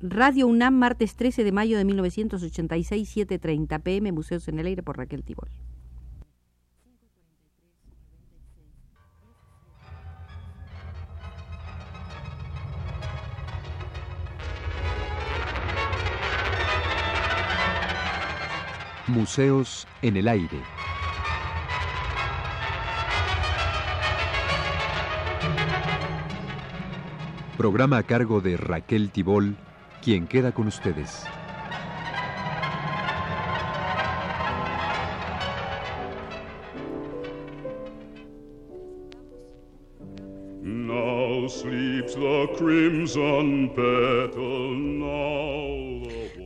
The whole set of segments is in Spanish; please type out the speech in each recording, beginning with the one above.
Radio UNAM, martes 13 de mayo de 1986, 7.30 pm, Museos en el Aire por Raquel Tibol. Museos en el Aire. Programa a cargo de Raquel Tibol, quien queda con ustedes.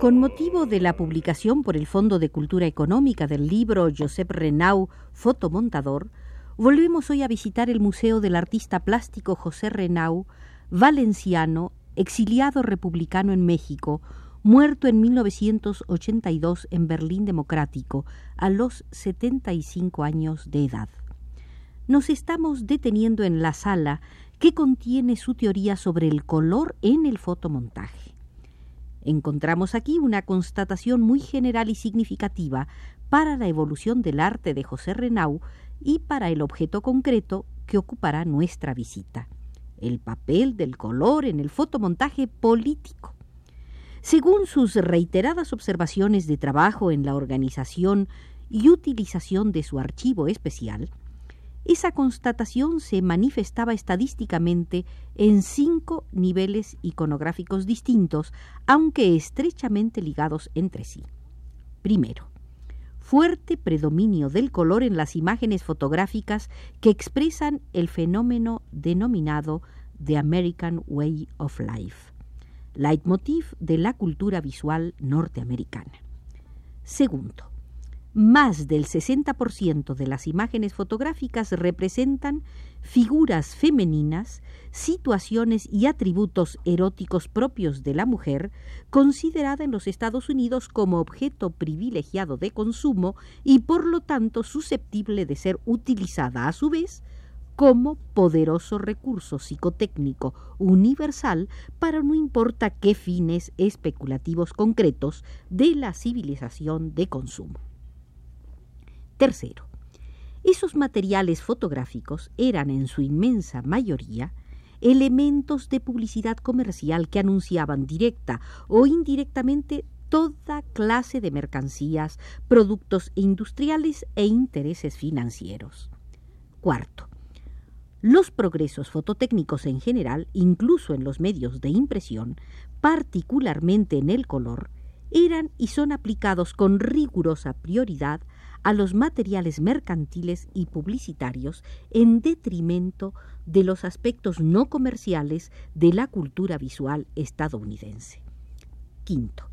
Con motivo de la publicación por el Fondo de Cultura Económica del libro Josep Renau, Fotomontador, volvemos hoy a visitar el Museo del Artista Plástico José Renau, valenciano, exiliado republicano en México, muerto en 1982 en Berlín Democrático, a los 75 años de edad. Nos estamos deteniendo en la sala que contiene su teoría sobre el color en el fotomontaje. Encontramos aquí una constatación muy general y significativa para la evolución del arte de José Renau y para el objeto concreto que ocupará nuestra visita el papel del color en el fotomontaje político. Según sus reiteradas observaciones de trabajo en la organización y utilización de su archivo especial, esa constatación se manifestaba estadísticamente en cinco niveles iconográficos distintos, aunque estrechamente ligados entre sí. Primero, fuerte predominio del color en las imágenes fotográficas que expresan el fenómeno denominado The American Way of Life, leitmotiv de la cultura visual norteamericana. Segundo, más del 60% de las imágenes fotográficas representan figuras femeninas, situaciones y atributos eróticos propios de la mujer, considerada en los Estados Unidos como objeto privilegiado de consumo y por lo tanto susceptible de ser utilizada a su vez como poderoso recurso psicotécnico universal para no importa qué fines especulativos concretos de la civilización de consumo. Tercero, esos materiales fotográficos eran en su inmensa mayoría elementos de publicidad comercial que anunciaban directa o indirectamente toda clase de mercancías, productos industriales e intereses financieros. Cuarto, los progresos fototécnicos en general, incluso en los medios de impresión, particularmente en el color, eran y son aplicados con rigurosa prioridad a los materiales mercantiles y publicitarios en detrimento de los aspectos no comerciales de la cultura visual estadounidense. Quinto,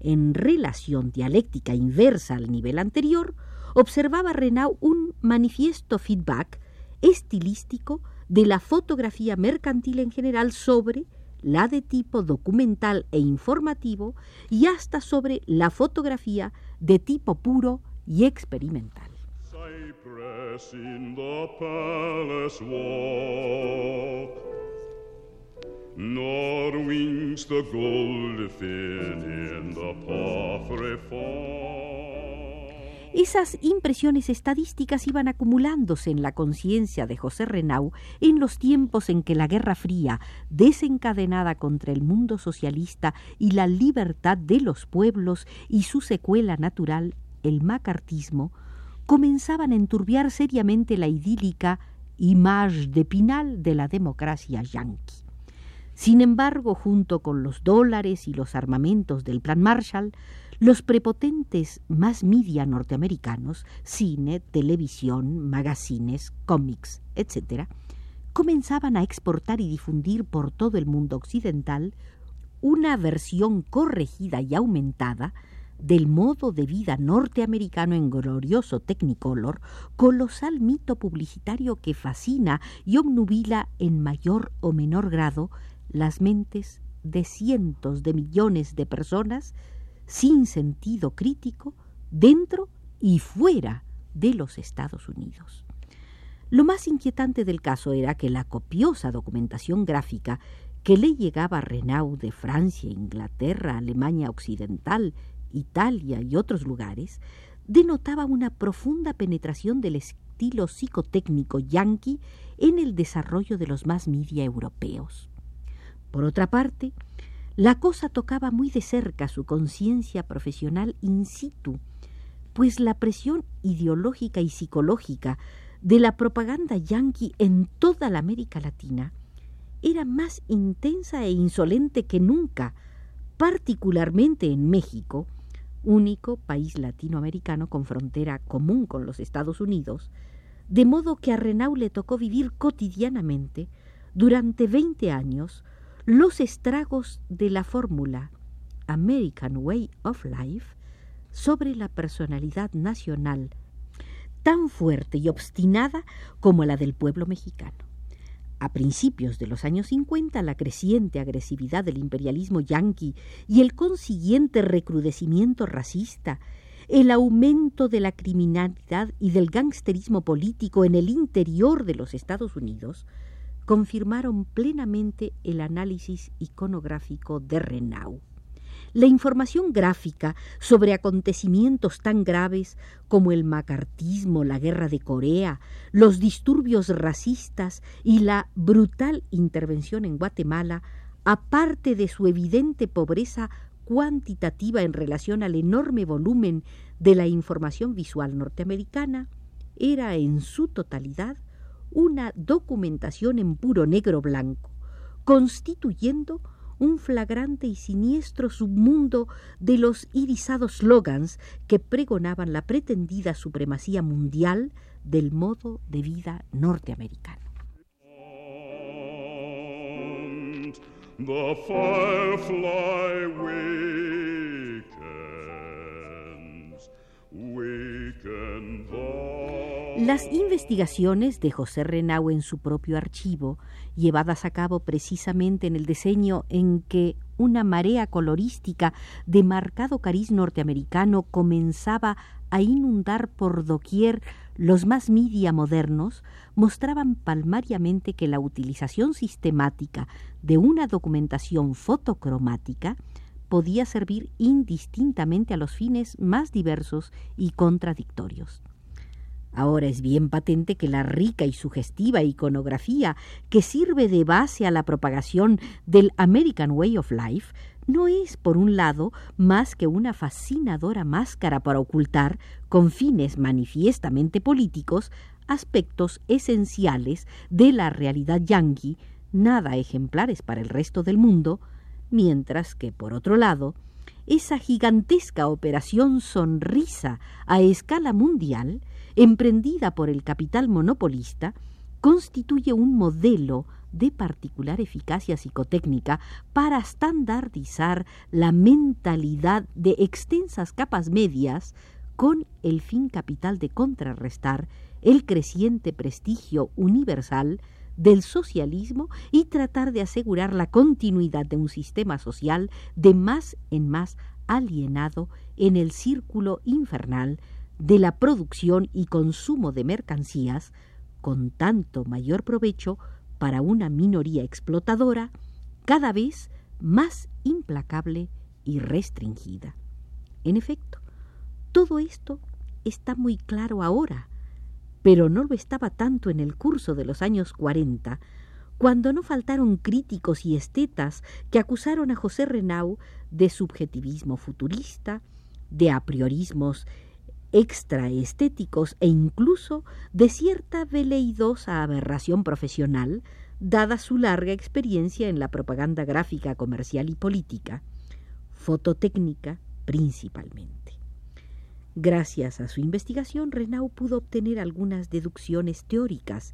en relación dialéctica inversa al nivel anterior, observaba Renau un manifiesto feedback estilístico de la fotografía mercantil en general sobre la de tipo documental e informativo y hasta sobre la fotografía de tipo puro y experimental. Esas impresiones estadísticas iban acumulándose en la conciencia de José Renau en los tiempos en que la Guerra Fría, desencadenada contra el mundo socialista y la libertad de los pueblos y su secuela natural, el macartismo, comenzaban a enturbiar seriamente la idílica image de Pinal de la democracia yanqui. Sin embargo, junto con los dólares y los armamentos del Plan Marshall, los prepotentes más media norteamericanos, cine, televisión, magazines, cómics, etc., comenzaban a exportar y difundir por todo el mundo occidental una versión corregida y aumentada del modo de vida norteamericano en glorioso Technicolor, colosal mito publicitario que fascina y obnubila en mayor o menor grado las mentes de cientos de millones de personas sin sentido crítico dentro y fuera de los Estados Unidos. Lo más inquietante del caso era que la copiosa documentación gráfica que le llegaba a Renaud de Francia, Inglaterra, Alemania Occidental, Italia y otros lugares, denotaba una profunda penetración del estilo psicotécnico yanqui en el desarrollo de los más media europeos. Por otra parte, la cosa tocaba muy de cerca su conciencia profesional in situ, pues la presión ideológica y psicológica de la propaganda yanqui en toda la América Latina era más intensa e insolente que nunca, particularmente en México, único país latinoamericano con frontera común con los Estados Unidos, de modo que a Renaud le tocó vivir cotidianamente, durante veinte años, los estragos de la fórmula American Way of Life sobre la personalidad nacional tan fuerte y obstinada como la del pueblo mexicano. A principios de los años 50, la creciente agresividad del imperialismo yanqui y el consiguiente recrudecimiento racista, el aumento de la criminalidad y del gangsterismo político en el interior de los Estados Unidos, confirmaron plenamente el análisis iconográfico de Renaud. La información gráfica sobre acontecimientos tan graves como el macartismo, la guerra de Corea, los disturbios racistas y la brutal intervención en Guatemala, aparte de su evidente pobreza cuantitativa en relación al enorme volumen de la información visual norteamericana, era en su totalidad una documentación en puro negro blanco, constituyendo un flagrante y siniestro submundo de los irisados slogans que pregonaban la pretendida supremacía mundial del modo de vida norteamericano. Las investigaciones de José Renau en su propio archivo, llevadas a cabo precisamente en el diseño en que una marea colorística de marcado cariz norteamericano comenzaba a inundar por doquier los más media modernos, mostraban palmariamente que la utilización sistemática de una documentación fotocromática podía servir indistintamente a los fines más diversos y contradictorios. Ahora es bien patente que la rica y sugestiva iconografía que sirve de base a la propagación del American Way of Life no es, por un lado, más que una fascinadora máscara para ocultar, con fines manifiestamente políticos, aspectos esenciales de la realidad yanqui, nada ejemplares para el resto del mundo, mientras que, por otro lado, esa gigantesca operación sonrisa a escala mundial emprendida por el capital monopolista, constituye un modelo de particular eficacia psicotécnica para estandardizar la mentalidad de extensas capas medias con el fin capital de contrarrestar el creciente prestigio universal del socialismo y tratar de asegurar la continuidad de un sistema social de más en más alienado en el círculo infernal de la producción y consumo de mercancías con tanto mayor provecho para una minoría explotadora cada vez más implacable y restringida. En efecto, todo esto está muy claro ahora, pero no lo estaba tanto en el curso de los años cuarenta, cuando no faltaron críticos y estetas que acusaron a José Renau de subjetivismo futurista, de apriorismos extraestéticos e incluso de cierta veleidosa aberración profesional, dada su larga experiencia en la propaganda gráfica comercial y política, fototécnica principalmente. Gracias a su investigación, Renau pudo obtener algunas deducciones teóricas,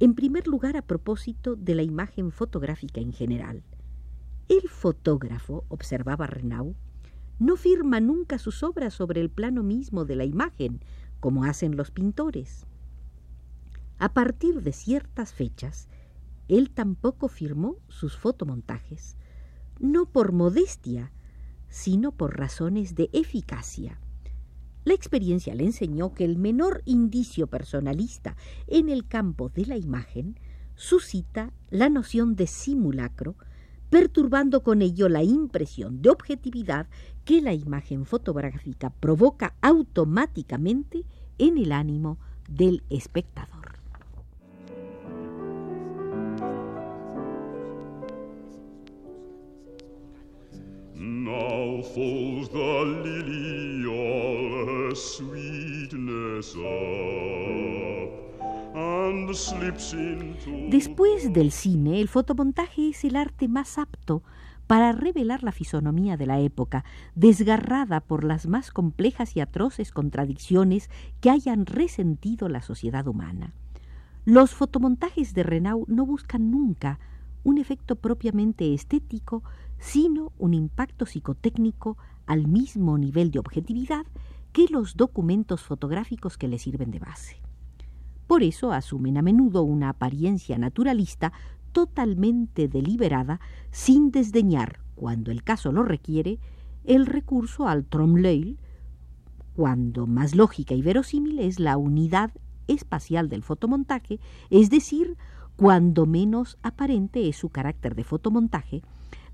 en primer lugar a propósito de la imagen fotográfica en general. El fotógrafo, observaba Renau, no firma nunca sus obras sobre el plano mismo de la imagen, como hacen los pintores. A partir de ciertas fechas, él tampoco firmó sus fotomontajes, no por modestia, sino por razones de eficacia. La experiencia le enseñó que el menor indicio personalista en el campo de la imagen suscita la noción de simulacro perturbando con ello la impresión de objetividad que la imagen fotográfica provoca automáticamente en el ánimo del espectador. Después del cine, el fotomontaje es el arte más apto para revelar la fisonomía de la época, desgarrada por las más complejas y atroces contradicciones que hayan resentido la sociedad humana. Los fotomontajes de Renau no buscan nunca un efecto propiamente estético, sino un impacto psicotécnico al mismo nivel de objetividad que los documentos fotográficos que le sirven de base. Por eso asumen a menudo una apariencia naturalista totalmente deliberada, sin desdeñar, cuando el caso lo requiere, el recurso al tromleil, cuando más lógica y verosímil es la unidad espacial del fotomontaje, es decir, cuando menos aparente es su carácter de fotomontaje,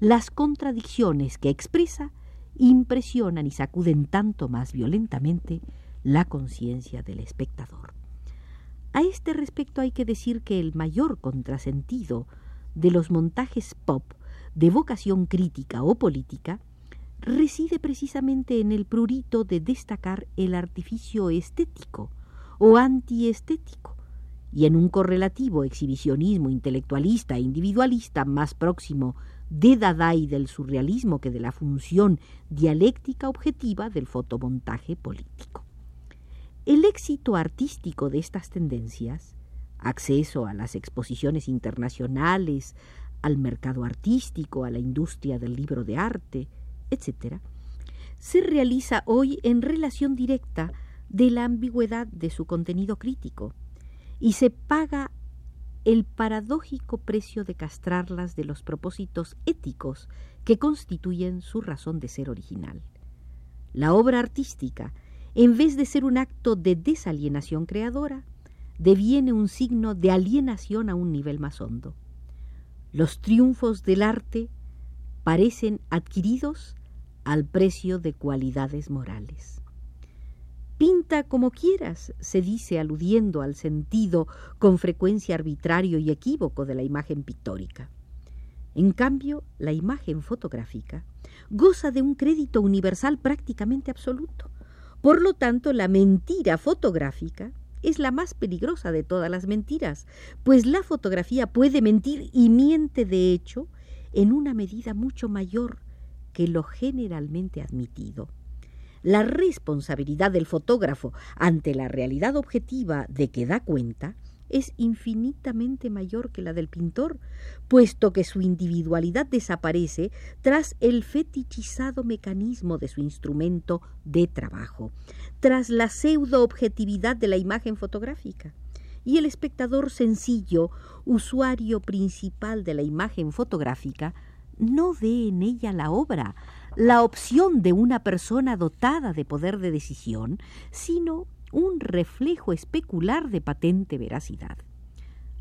las contradicciones que expresa impresionan y sacuden tanto más violentamente la conciencia del espectador. A este respecto hay que decir que el mayor contrasentido de los montajes pop de vocación crítica o política reside precisamente en el prurito de destacar el artificio estético o antiestético y en un correlativo exhibicionismo intelectualista e individualista más próximo de Dada y del surrealismo que de la función dialéctica objetiva del fotomontaje político. El éxito artístico de estas tendencias, acceso a las exposiciones internacionales, al mercado artístico, a la industria del libro de arte, etc., se realiza hoy en relación directa de la ambigüedad de su contenido crítico y se paga el paradójico precio de castrarlas de los propósitos éticos que constituyen su razón de ser original. La obra artística, en vez de ser un acto de desalienación creadora, deviene un signo de alienación a un nivel más hondo. Los triunfos del arte parecen adquiridos al precio de cualidades morales. Pinta como quieras, se dice aludiendo al sentido con frecuencia arbitrario y equívoco de la imagen pictórica. En cambio, la imagen fotográfica goza de un crédito universal prácticamente absoluto. Por lo tanto, la mentira fotográfica es la más peligrosa de todas las mentiras, pues la fotografía puede mentir y miente de hecho en una medida mucho mayor que lo generalmente admitido la responsabilidad del fotógrafo ante la realidad objetiva de que da cuenta es infinitamente mayor que la del pintor, puesto que su individualidad desaparece tras el fetichizado mecanismo de su instrumento de trabajo, tras la pseudo objetividad de la imagen fotográfica. Y el espectador sencillo, usuario principal de la imagen fotográfica, no ve en ella la obra, la opción de una persona dotada de poder de decisión, sino un reflejo especular de patente veracidad.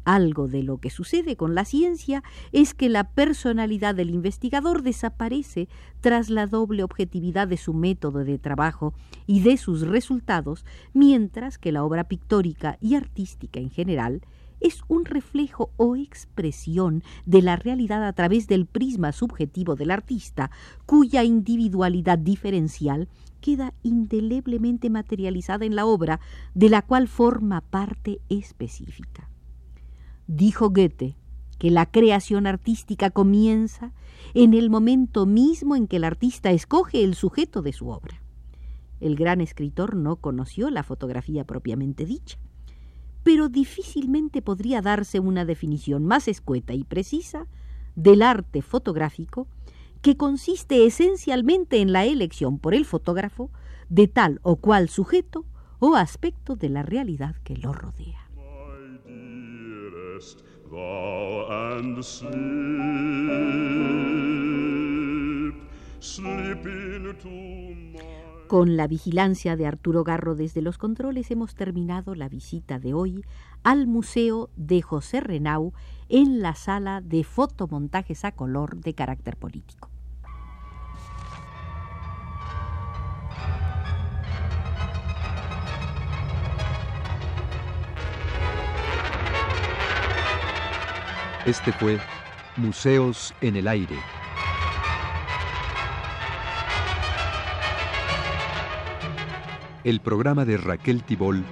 Algo de lo que sucede con la ciencia es que la personalidad del investigador desaparece tras la doble objetividad de su método de trabajo y de sus resultados, mientras que la obra pictórica y artística en general es un reflejo o expresión de la realidad a través del prisma subjetivo del artista, cuya individualidad diferencial queda indeleblemente materializada en la obra, de la cual forma parte específica. Dijo Goethe que la creación artística comienza en el momento mismo en que el artista escoge el sujeto de su obra. El gran escritor no conoció la fotografía propiamente dicha pero difícilmente podría darse una definición más escueta y precisa del arte fotográfico que consiste esencialmente en la elección por el fotógrafo de tal o cual sujeto o aspecto de la realidad que lo rodea. Con la vigilancia de Arturo Garro desde los controles hemos terminado la visita de hoy al Museo de José Renau en la sala de fotomontajes a color de carácter político. Este fue Museos en el Aire. El programa de Raquel Tibol